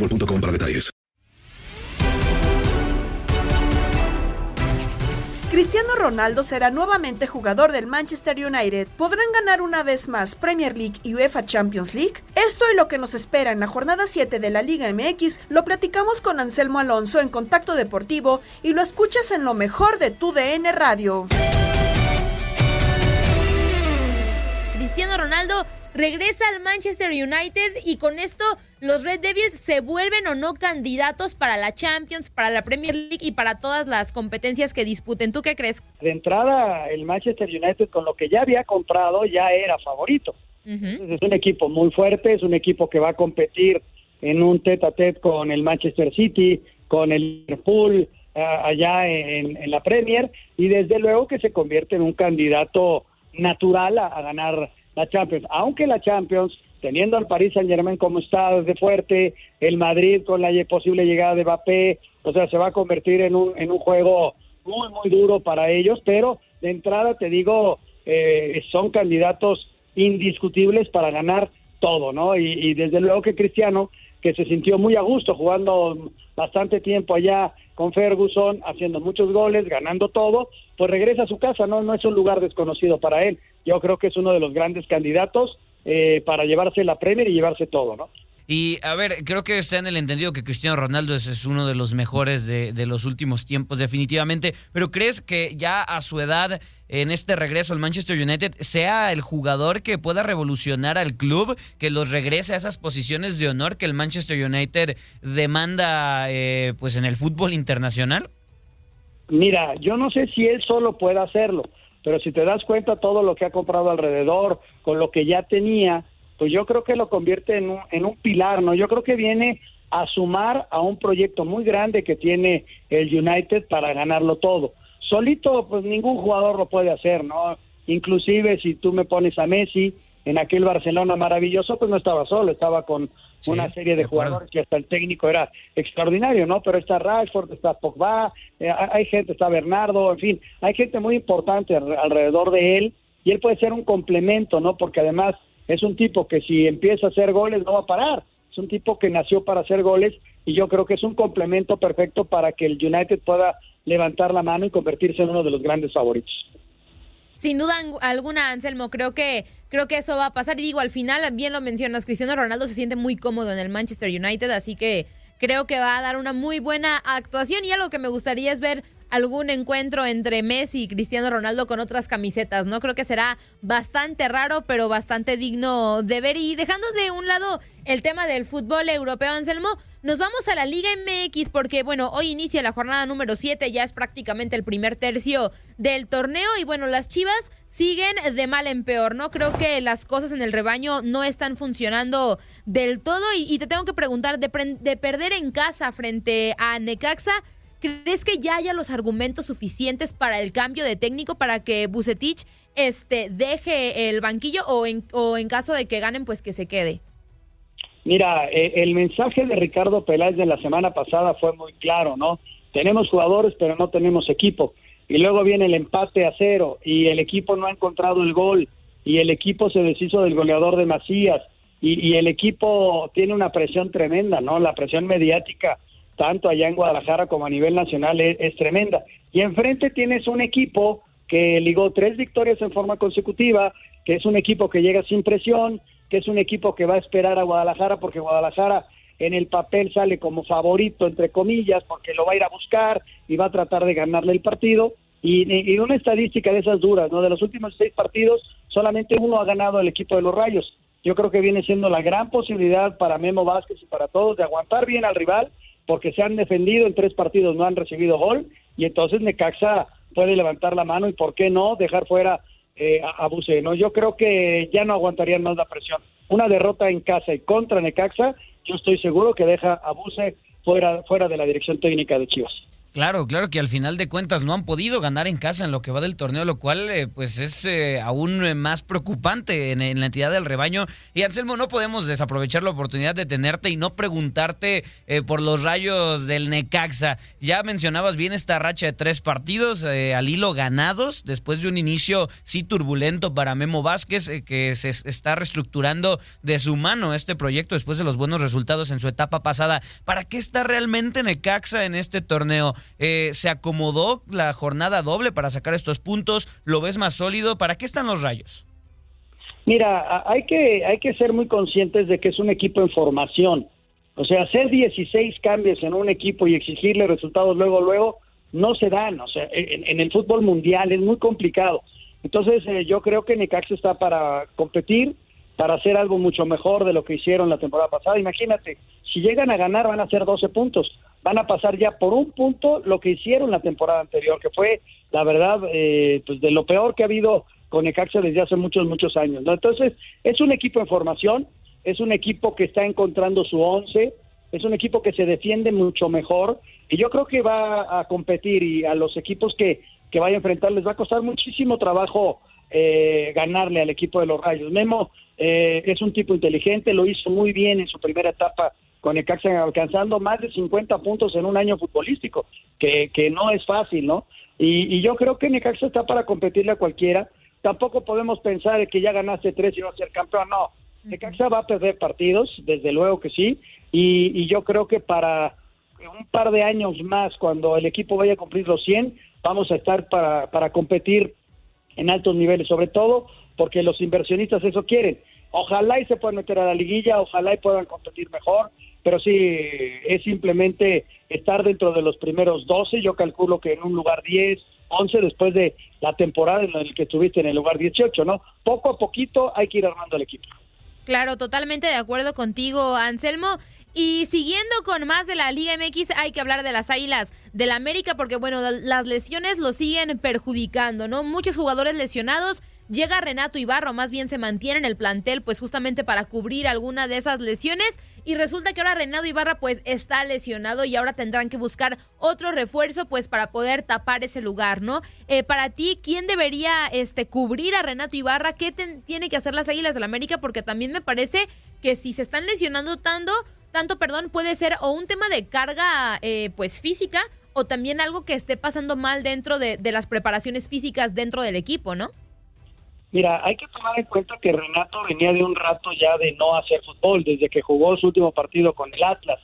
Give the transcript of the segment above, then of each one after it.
boostmobile.com para detalles. Cristiano Ronaldo será nuevamente jugador del Manchester United. ¿Podrán ganar una vez más Premier League y UEFA Champions League? Esto y lo que nos espera en la jornada 7 de la Liga MX lo platicamos con Anselmo Alonso en Contacto Deportivo y lo escuchas en lo mejor de tu DN Radio. Cristiano Ronaldo regresa al Manchester United y con esto los Red Devils se vuelven o no candidatos para la Champions, para la Premier League y para todas las competencias que disputen. ¿Tú qué crees? De entrada, el Manchester United con lo que ya había comprado ya era favorito. Entonces, es un equipo muy fuerte, es un equipo que va a competir en un tete a tete con el Manchester City, con el Liverpool, allá en, en la Premier, y desde luego que se convierte en un candidato natural a, a ganar la Champions. Aunque la Champions, teniendo al Paris Saint Germain como está desde fuerte, el Madrid con la posible llegada de Mbappé, o sea, se va a convertir en un, en un juego muy, muy duro para ellos, pero de entrada te digo, eh, son candidatos indiscutibles para ganar todo, ¿no? Y, y desde luego que Cristiano, que se sintió muy a gusto jugando bastante tiempo allá con Ferguson, haciendo muchos goles, ganando todo, pues regresa a su casa, ¿no? No es un lugar desconocido para él. Yo creo que es uno de los grandes candidatos eh, para llevarse la Premier y llevarse todo, ¿no? Y a ver, creo que está en el entendido que Cristiano Ronaldo es, es uno de los mejores de, de, los últimos tiempos, definitivamente. Pero ¿crees que ya a su edad, en este regreso al Manchester United, sea el jugador que pueda revolucionar al club, que los regrese a esas posiciones de honor que el Manchester United demanda eh, pues en el fútbol internacional? Mira, yo no sé si él solo puede hacerlo, pero si te das cuenta todo lo que ha comprado alrededor, con lo que ya tenía, pues yo creo que lo convierte en un, en un pilar, ¿no? Yo creo que viene a sumar a un proyecto muy grande que tiene el United para ganarlo todo. Solito, pues ningún jugador lo puede hacer, ¿no? Inclusive si tú me pones a Messi en aquel Barcelona maravilloso, pues no estaba solo, estaba con sí, una serie de, de jugadores que hasta el técnico era extraordinario, ¿no? Pero está Rashford, está Pogba, eh, hay gente, está Bernardo, en fin, hay gente muy importante alrededor de él y él puede ser un complemento, ¿no? Porque además es un tipo que si empieza a hacer goles no va a parar. Es un tipo que nació para hacer goles y yo creo que es un complemento perfecto para que el United pueda levantar la mano y convertirse en uno de los grandes favoritos. Sin duda alguna, Anselmo, creo que creo que eso va a pasar. Y digo, al final bien lo mencionas, Cristiano Ronaldo se siente muy cómodo en el Manchester United, así que creo que va a dar una muy buena actuación. Y algo que me gustaría es ver algún encuentro entre Messi y Cristiano Ronaldo con otras camisetas, ¿no? Creo que será bastante raro, pero bastante digno de ver. Y dejando de un lado el tema del fútbol europeo, Anselmo, nos vamos a la Liga MX porque, bueno, hoy inicia la jornada número 7, ya es prácticamente el primer tercio del torneo y, bueno, las Chivas siguen de mal en peor, ¿no? Creo que las cosas en el rebaño no están funcionando del todo y, te tengo que preguntar, de, de perder en casa frente a Necaxa, ¿Crees que ya haya los argumentos suficientes para el cambio de técnico para que Bucetich este, deje el banquillo o en, o en caso de que ganen, pues que se quede? Mira, eh, el mensaje de Ricardo Peláez de la semana pasada fue muy claro, ¿no? Tenemos jugadores, pero no tenemos equipo. Y luego viene el empate a cero y el equipo no ha encontrado el gol y el equipo se deshizo del goleador de Macías y, y el equipo tiene una presión tremenda, ¿no? La presión mediática tanto allá en Guadalajara como a nivel nacional es, tremenda. Y enfrente tienes un equipo que ligó tres victorias en forma consecutiva, que es un equipo que llega sin presión, que es un equipo que va a esperar a Guadalajara porque Guadalajara en el papel sale como favorito, entre comillas, porque lo va a ir a buscar y va a tratar de ganarle el partido. Y, y, una estadística de esas duras, ¿no? De los últimos seis partidos, solamente uno ha ganado el equipo de los Rayos. Yo creo que viene siendo la gran posibilidad para Memo Vázquez y para todos de aguantar bien al rival porque se han defendido en tres partidos, no han recibido gol, y entonces Necaxa puede levantar la mano y por qué no dejar fuera eh, a, Buse, ¿no? Yo creo que ya no aguantarían más la presión. Una derrota en casa y contra Necaxa, yo estoy seguro que deja a Buse fuera, fuera de la dirección técnica de Chivas. Claro, claro que al final de cuentas no han podido ganar en casa en lo que va del torneo, lo cual eh, pues es eh, aún eh, más preocupante en, la entidad del rebaño. Y Anselmo, no podemos desaprovechar la oportunidad de tenerte y no preguntarte por los rayos del Necaxa. Ya mencionabas bien esta racha de tres partidos al hilo ganados, después de un inicio sí turbulento para Memo Vázquez, que se está reestructurando de su mano este proyecto después de los buenos resultados en su etapa pasada. ¿Para qué está realmente Necaxa en este torneo? Eh, ¿Se acomodó la jornada doble para sacar estos puntos? ¿Lo ves más sólido? ¿Para qué están los rayos? Mira, hay que, hay que ser muy conscientes de que es un equipo en formación. O sea, hacer 16 cambios en un equipo y exigirle resultados luego, luego, no se dan. O sea, en, el fútbol mundial es muy complicado. Entonces, eh, yo creo que Necaxa está para competir, para hacer algo mucho mejor de lo que hicieron la temporada pasada. Imagínate, si llegan a ganar van a hacer 12 puntos van a pasar ya por un punto lo que hicieron la temporada anterior, que fue, la verdad, eh, pues de lo peor que ha habido con Necaxa desde hace muchos, muchos años. Entonces, es un equipo en formación, es un equipo que está encontrando su once, es un equipo que se defiende mucho mejor y yo creo que va a competir y a los equipos que, que vaya a enfrentar les va a costar muchísimo trabajo eh, ganarle al equipo de los Rayos. Memo eh, es un tipo inteligente, lo hizo muy bien en su primera etapa con Necaxa alcanzando más de 50 puntos en un año futbolístico, que, que no es fácil, ¿no? Y, yo creo que Necaxa está para competirle a cualquiera. Tampoco podemos pensar que ya ganaste tres y no ser campeón, no. Necaxa va a perder partidos, desde luego que sí, y, y yo creo que para un par de años más, cuando el equipo vaya a cumplir los 100, vamos a estar para, para competir en altos niveles, sobre todo porque los inversionistas eso quieren. Ojalá y se puedan meter a la liguilla, ojalá y puedan competir mejor, pero sí, es simplemente estar dentro de los primeros 12, yo calculo que en un lugar 10, 11 después de la temporada en la que estuviste en el lugar 18, ¿no? Poco a poquito hay que ir armando el equipo. Claro, totalmente de acuerdo contigo, Anselmo. Y siguiendo con más de la Liga MX, hay que hablar de las Águilas del América porque, bueno, las lesiones lo siguen perjudicando, ¿no? Muchos jugadores lesionados. Llega Renato Ibarro, más bien se mantiene en el plantel, pues justamente para cubrir alguna de esas lesiones. Y resulta que ahora Renato Ibarra pues está lesionado y ahora tendrán que buscar otro refuerzo pues para poder tapar ese lugar, ¿no? Eh, para ti, ¿quién debería este, cubrir a Renato Ibarra? ¿Qué tiene que hacer las Águilas del la América? Porque también me parece que si se están lesionando tanto, tanto, perdón, puede ser o un tema de carga eh, pues física o también algo que esté pasando mal dentro de, de las preparaciones físicas dentro del equipo, ¿no? Mira, hay que tomar en cuenta que Renato venía de un rato ya de no hacer fútbol, desde que jugó su último partido con el Atlas.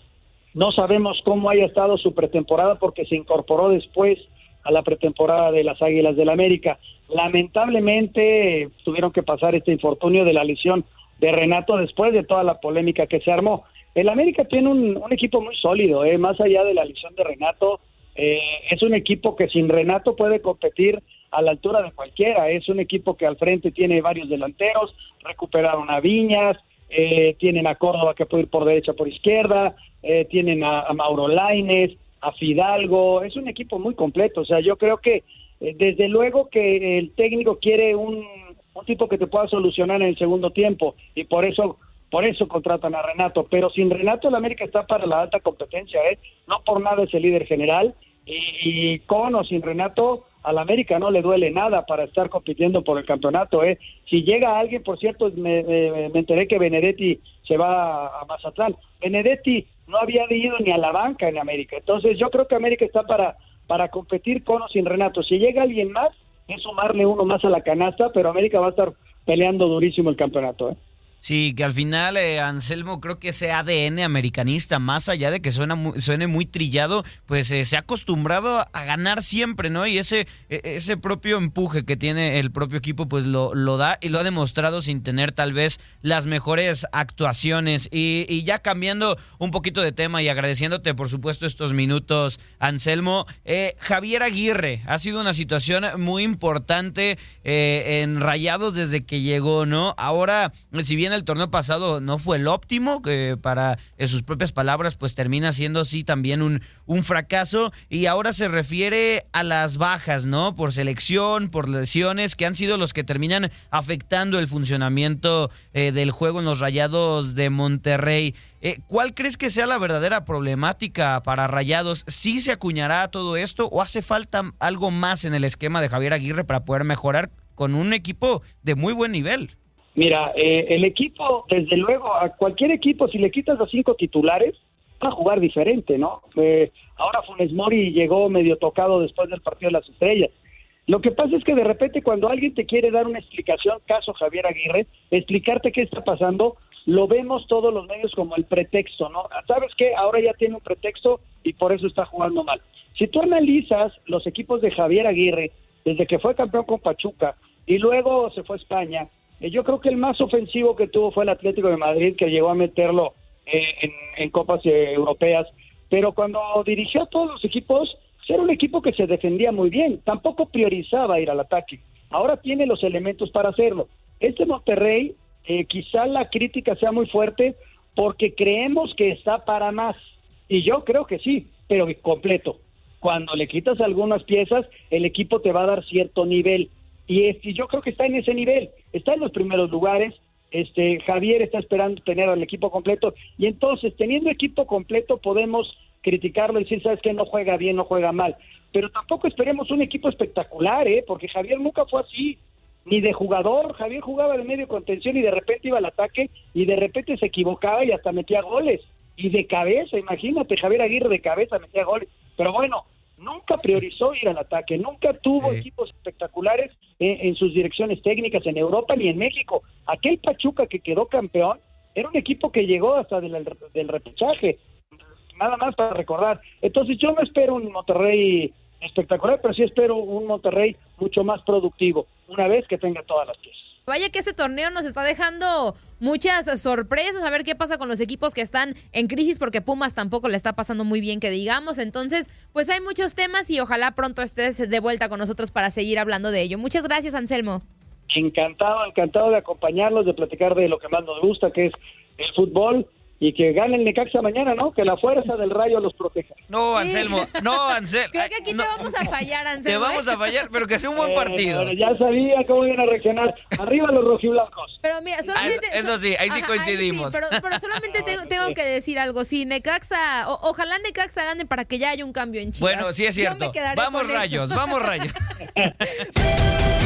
No sabemos cómo haya estado su pretemporada porque se incorporó después a la pretemporada de las Águilas del América. Lamentablemente tuvieron que pasar este infortunio de la lesión de Renato después de toda la polémica que se armó. El América tiene un, equipo muy sólido, ¿eh? más allá de la lesión de Renato, Eh, es un equipo que sin Renato puede competir a la altura de cualquiera. Es un equipo que al frente tiene varios delanteros, recuperaron a Viñas, eh, tienen a Córdoba que puede ir por derecha, por izquierda, eh, tienen a, Mauro Laines, a Fidalgo. Es un equipo muy completo. O sea, yo creo que desde luego que el técnico quiere un, un tipo que te pueda solucionar en el segundo tiempo y por eso por eso contratan a Renato, pero sin Renato el América está para la alta competencia, ¿eh? No por nada es el líder general y, con o sin Renato al América no le duele nada para estar compitiendo por el campeonato, ¿eh? Si llega alguien, por cierto, me, enteré que Benedetti se va a, Mazatlán. Benedetti no había ido ni a la banca en América, entonces yo creo que América está para para competir con o sin Renato. Si llega alguien más, es sumarle uno más a la canasta, pero América va a estar peleando durísimo el campeonato, ¿eh? Sí, que al final eh, Anselmo creo que ese ADN americanista, más allá de que suena suene muy trillado, pues eh, se ha acostumbrado a ganar siempre, ¿no? Y ese, e, ese propio empuje que tiene el propio equipo, pues lo, lo da y lo ha demostrado sin tener tal vez las mejores actuaciones. Y, ya cambiando un poquito de tema y agradeciéndote, por supuesto, estos minutos, Anselmo, eh, Javier Aguirre, ha sido una situación muy importante en Rayados desde que llegó, ¿no? Ahora, si bien el torneo pasado no fue el óptimo, que para en sus propias palabras, pues termina siendo sí también un, un fracaso. Y ahora se refiere a las bajas, ¿no? Por selección, por lesiones, que han sido los que terminan afectando el funcionamiento eh, del juego en los Rayados de Monterrey. Eh, ¿Cuál crees que sea la verdadera problemática para Rayados? ¿Sí se acuñará todo esto o hace falta algo más en el esquema de Javier Aguirre para poder mejorar con un equipo de muy buen nivel? Mira, eh, el equipo, desde luego, a cualquier equipo, si le quitas los cinco titulares, va a jugar diferente, ¿no? Eh, ahora Funes Mori llegó medio tocado después del partido de las estrellas. Lo que pasa es que de repente cuando alguien te quiere dar una explicación, caso Javier Aguirre, explicarte qué está pasando, lo vemos todos los medios como el pretexto, ¿no? ¿Sabes qué? Ahora ya tiene un pretexto y por eso está jugando mal. Si tú analizas los equipos de Javier Aguirre, desde que fue campeón con Pachuca y luego se fue a España, yo creo que el más ofensivo que tuvo fue el Atlético de Madrid, que llegó a meterlo eh, en, copas eh, europeas, pero cuando dirigió a todos los equipos, era un equipo que se defendía muy bien, tampoco priorizaba ir al ataque. Ahora tiene los elementos para hacerlo. Este Monterrey, quizá la crítica sea muy fuerte porque creemos que está para más. Y yo creo que sí, pero completo. Cuando le quitas algunas piezas, el equipo te va a dar cierto nivel. Y, yo creo que está en ese nivel, está en los primeros lugares. Este Javier está esperando tener al equipo completo y entonces teniendo equipo completo podemos criticarlo y decir sabes que no juega bien, no juega mal, pero tampoco esperemos un equipo espectacular, ¿eh? porque Javier nunca fue así, ni de jugador, Javier jugaba de medio contención y de repente iba al ataque y de repente se equivocaba y hasta metía goles y de cabeza, imagínate, Javier Aguirre de cabeza metía goles, pero bueno, nunca priorizó ir al ataque, nunca tuvo equipos espectaculares en, sus direcciones técnicas en Europa ni en México. Aquel Pachuca que quedó campeón era un equipo que llegó hasta del, del repechaje, nada más para recordar. Entonces yo no espero un Monterrey espectacular, pero sí espero un Monterrey mucho más productivo, una vez que tenga todas las piezas. Vaya que este torneo nos está dejando muchas sorpresas, a ver qué pasa con los equipos que están en crisis, porque Pumas tampoco le está pasando muy bien, que digamos. Entonces, pues hay muchos temas y ojalá pronto estés de vuelta con nosotros para seguir hablando de ello. Muchas gracias, Anselmo. Encantado, encantado de acompañarlos, de platicar de lo que más nos gusta, que es el fútbol y que gane el Necaxa mañana, ¿no? Que la fuerza del rayo los proteja. No, Anselmo, no, Anselmo. Creo que aquí te vamos a fallar, Anselmo. Te vamos a ¿eh? fallar, pero que sea un buen partido. ya sabía cómo iban a reaccionar. Arriba los rojiblancos. Pero mira, solamente... Ah, eso sí, ahí sí coincidimos. pero, solamente tengo, que decir algo. Si Necaxa, ojalá Necaxa gane para que ya haya un cambio en Chivas. Bueno, sí es cierto. Vamos rayos, vamos rayos.